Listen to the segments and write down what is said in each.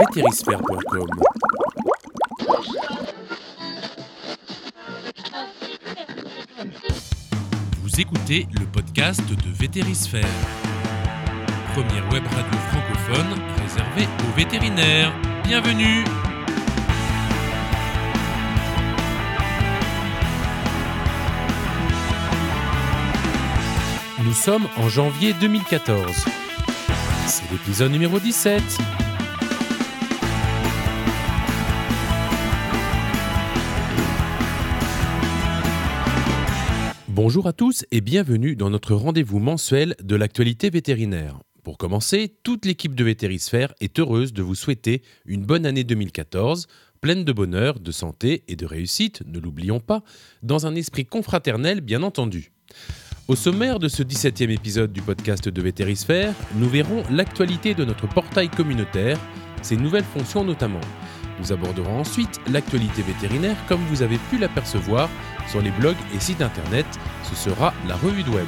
vétérisphère.com. Vous écoutez le podcast de Vétérisphère, première web radio francophone réservée aux vétérinaires. Bienvenue Nous sommes en janvier 2014. C'est l'épisode numéro 17. Bonjour à tous et bienvenue dans notre rendez-vous mensuel de l'actualité vétérinaire. Pour commencer, toute l'équipe de Vétérisphère est heureuse de vous souhaiter une bonne année 2014, pleine de bonheur, de santé et de réussite, ne l'oublions pas, dans un esprit confraternel bien entendu. Au sommaire de ce 17e épisode du podcast de Vétérisphère, nous verrons l'actualité de notre portail communautaire, ses nouvelles fonctions notamment. Nous aborderons ensuite l'actualité vétérinaire comme vous avez pu l'apercevoir sur les blogs et sites internet, ce sera la revue de web.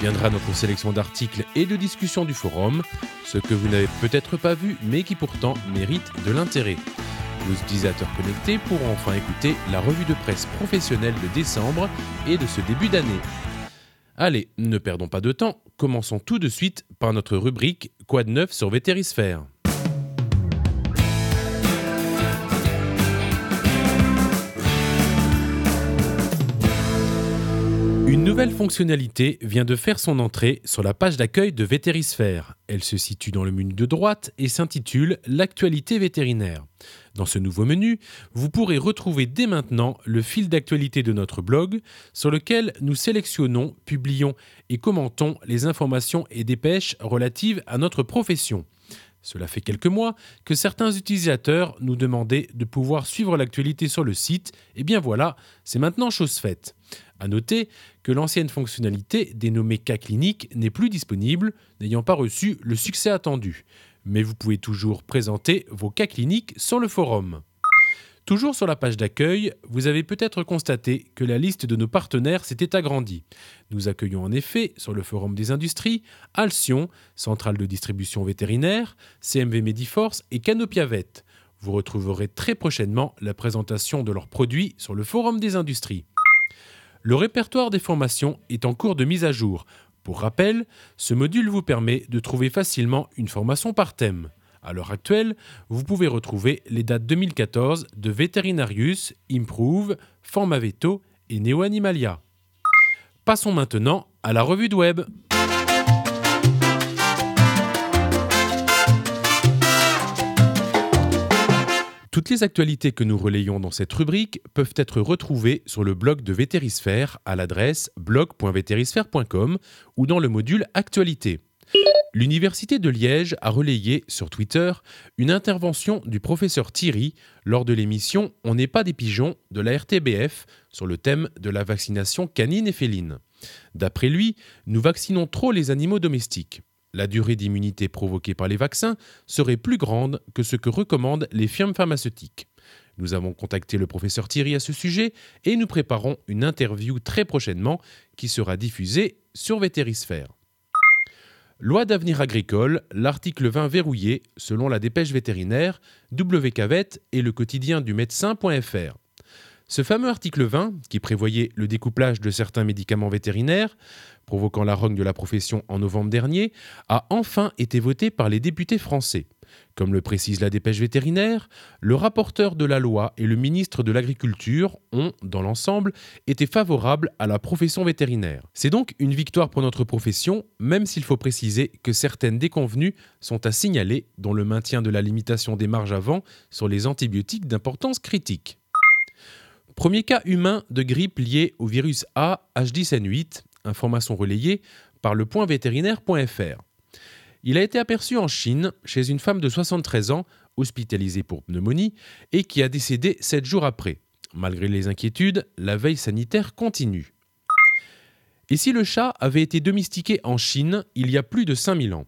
Viendra notre sélection d'articles et de discussions du forum, ce que vous n'avez peut-être pas vu mais qui pourtant mérite de l'intérêt. Nos utilisateurs connectés pourront enfin écouter la revue de presse professionnelle de décembre et de ce début d'année. Allez, ne perdons pas de temps, commençons tout de suite par notre rubrique Quoi de neuf sur Vétérisphère Une nouvelle fonctionnalité vient de faire son entrée sur la page d'accueil de Vétérisphère. Elle se situe dans le menu de droite et s'intitule L'actualité vétérinaire. Dans ce nouveau menu, vous pourrez retrouver dès maintenant le fil d'actualité de notre blog sur lequel nous sélectionnons, publions et commentons les informations et dépêches relatives à notre profession. Cela fait quelques mois que certains utilisateurs nous demandaient de pouvoir suivre l'actualité sur le site, et bien voilà, c'est maintenant chose faite. À noter que l'ancienne fonctionnalité dénommée Cas clinique n'est plus disponible, n'ayant pas reçu le succès attendu. Mais vous pouvez toujours présenter vos cas cliniques sur le forum. Toujours sur la page d'accueil, vous avez peut-être constaté que la liste de nos partenaires s'était agrandie. Nous accueillons en effet sur le forum des industries Alcyon, centrale de distribution vétérinaire, CMV Mediforce et Canopiavet. Vous retrouverez très prochainement la présentation de leurs produits sur le forum des industries. Le répertoire des formations est en cours de mise à jour. Pour rappel, ce module vous permet de trouver facilement une formation par thème. À l'heure actuelle, vous pouvez retrouver les dates 2014 de Veterinarius, Improve, Formaveto et Neo Animalia. Passons maintenant à la revue de web. Toutes les actualités que nous relayons dans cette rubrique peuvent être retrouvées sur le blog de Vétérisphère à l'adresse blog.vétérisphère.com ou dans le module Actualité. L'Université de Liège a relayé sur Twitter une intervention du professeur Thierry lors de l'émission On n'est pas des pigeons de la RTBF sur le thème de la vaccination canine et féline. D'après lui, nous vaccinons trop les animaux domestiques la durée d'immunité provoquée par les vaccins serait plus grande que ce que recommandent les firmes pharmaceutiques. Nous avons contacté le professeur Thierry à ce sujet et nous préparons une interview très prochainement qui sera diffusée sur Vétérisphère. Loi d'avenir agricole, l'article 20 verrouillé, selon la dépêche vétérinaire, WCAVET et le quotidien du médecin.fr. Ce fameux article 20, qui prévoyait le découplage de certains médicaments vétérinaires, provoquant la rogne de la profession en novembre dernier, a enfin été voté par les députés français. Comme le précise la dépêche vétérinaire, le rapporteur de la loi et le ministre de l'Agriculture ont, dans l'ensemble, été favorables à la profession vétérinaire. C'est donc une victoire pour notre profession, même s'il faut préciser que certaines déconvenues sont à signaler, dont le maintien de la limitation des marges avant sur les antibiotiques d'importance critique. Premier cas humain de grippe lié au virus A H10N8, information relayée par le point vétérinaire.fr. Il a été aperçu en Chine chez une femme de 73 ans hospitalisée pour pneumonie et qui a décédé 7 jours après. Malgré les inquiétudes, la veille sanitaire continue. Et si le chat avait été domestiqué en Chine il y a plus de 5000 ans?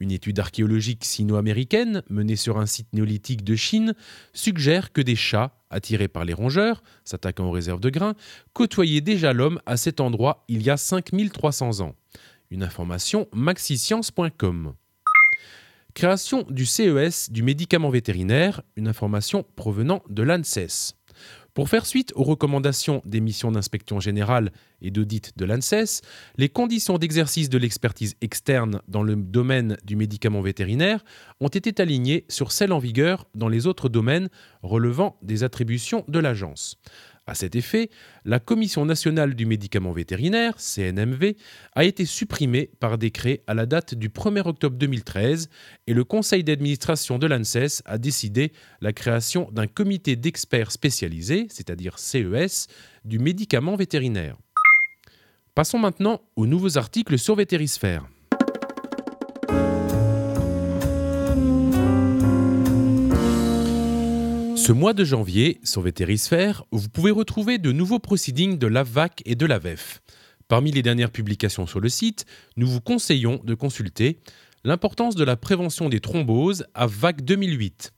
Une étude archéologique sino-américaine menée sur un site néolithique de Chine suggère que des chats, attirés par les rongeurs, s'attaquant aux réserves de grains, côtoyaient déjà l'homme à cet endroit il y a 5300 ans. Une information maxiscience.com. Création du CES du médicament vétérinaire, une information provenant de l'ANSES. Pour faire suite aux recommandations des missions d'inspection générale et d'audit de l'ANSES, les conditions d'exercice de l'expertise externe dans le domaine du médicament vétérinaire ont été alignées sur celles en vigueur dans les autres domaines relevant des attributions de l'agence. À cet effet, la Commission nationale du médicament vétérinaire, CNMV, a été supprimée par décret à la date du 1er octobre 2013 et le conseil d'administration de l'ANSES a décidé la création d'un comité d'experts spécialisés, c'est-à-dire CES, du médicament vétérinaire. Passons maintenant aux nouveaux articles sur Vétérisphère. Ce mois de janvier, sur Vétérisphère, vous pouvez retrouver de nouveaux proceedings de l'AVAC et de l'AVEF. Parmi les dernières publications sur le site, nous vous conseillons de consulter l'importance de la prévention des thromboses à VAC 2008.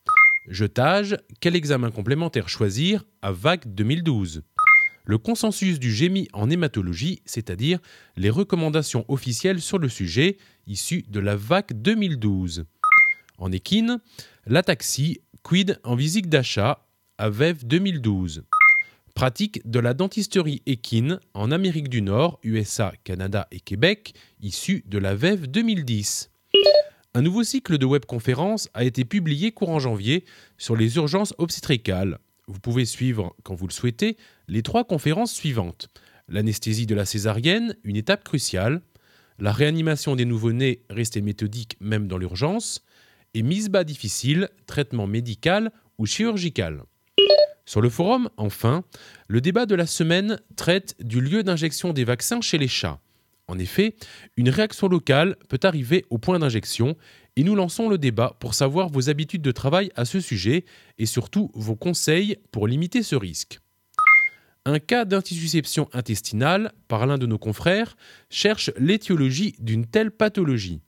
Jetage, quel examen complémentaire choisir à VAC 2012 Le consensus du GEMI en hématologie, c'est-à-dire les recommandations officielles sur le sujet issues de la VAC 2012. En équine, l'ataxie, Quid en visite d'achat à VEV 2012. Pratique de la dentisterie équine en Amérique du Nord, USA, Canada et Québec, issue de la VEV 2010. Un nouveau cycle de webconférences a été publié courant janvier sur les urgences obstétricales. Vous pouvez suivre, quand vous le souhaitez, les trois conférences suivantes. L'anesthésie de la césarienne, une étape cruciale. La réanimation des nouveau-nés, restée méthodique même dans l'urgence et mise bas difficile, traitement médical ou chirurgical. Sur le forum, enfin, le débat de la semaine traite du lieu d'injection des vaccins chez les chats. En effet, une réaction locale peut arriver au point d'injection et nous lançons le débat pour savoir vos habitudes de travail à ce sujet et surtout vos conseils pour limiter ce risque. Un cas d'intissusception intestinale par l'un de nos confrères cherche l'étiologie d'une telle pathologie.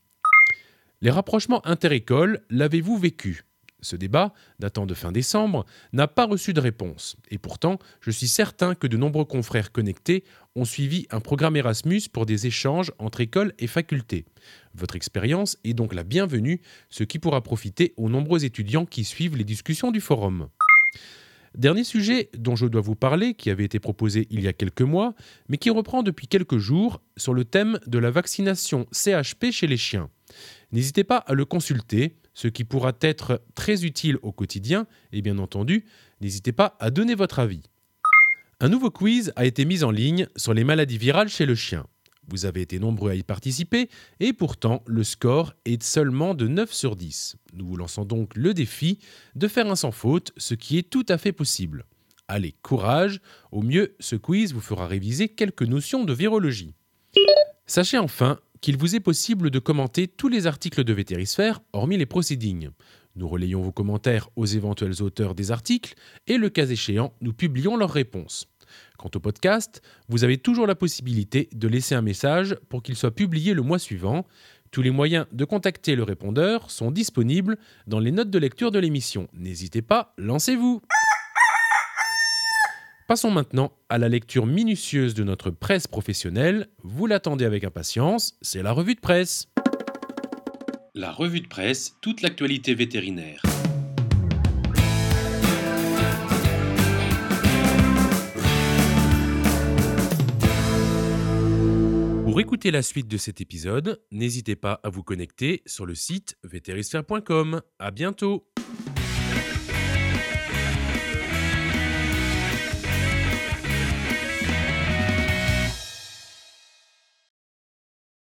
Les rapprochements interécoles, l'avez-vous vécu? Ce débat, datant de fin décembre, n'a pas reçu de réponse. Et pourtant, je suis certain que de nombreux confrères connectés ont suivi un programme Erasmus pour des échanges entre écoles et facultés. Votre expérience est donc la bienvenue, ce qui pourra profiter aux nombreux étudiants qui suivent les discussions du forum. Dernier sujet dont je dois vous parler, qui avait été proposé il y a quelques mois, mais qui reprend depuis quelques jours sur le thème de la vaccination CHP chez les chiens. N'hésitez pas à le consulter, ce qui pourra être très utile au quotidien, et bien entendu, n'hésitez pas à donner votre avis. Un nouveau quiz a été mis en ligne sur les maladies virales chez le chien. Vous avez été nombreux à y participer et pourtant le score est seulement de 9 sur 10. Nous vous lançons donc le défi de faire un sans faute, ce qui est tout à fait possible. Allez, courage, au mieux ce quiz vous fera réviser quelques notions de virologie. Sachez enfin qu'il vous est possible de commenter tous les articles de Vétérisphère, hormis les proceedings. Nous relayons vos commentaires aux éventuels auteurs des articles et, le cas échéant, nous publions leurs réponses. Quant au podcast, vous avez toujours la possibilité de laisser un message pour qu'il soit publié le mois suivant. Tous les moyens de contacter le répondeur sont disponibles dans les notes de lecture de l'émission. N'hésitez pas, lancez-vous Passons maintenant à la lecture minutieuse de notre presse professionnelle. Vous l'attendez avec impatience, c'est la revue de presse. La revue de presse, toute l'actualité vétérinaire. Pour écouter la suite de cet épisode, n'hésitez pas à vous connecter sur le site vétérisphère.com. À bientôt!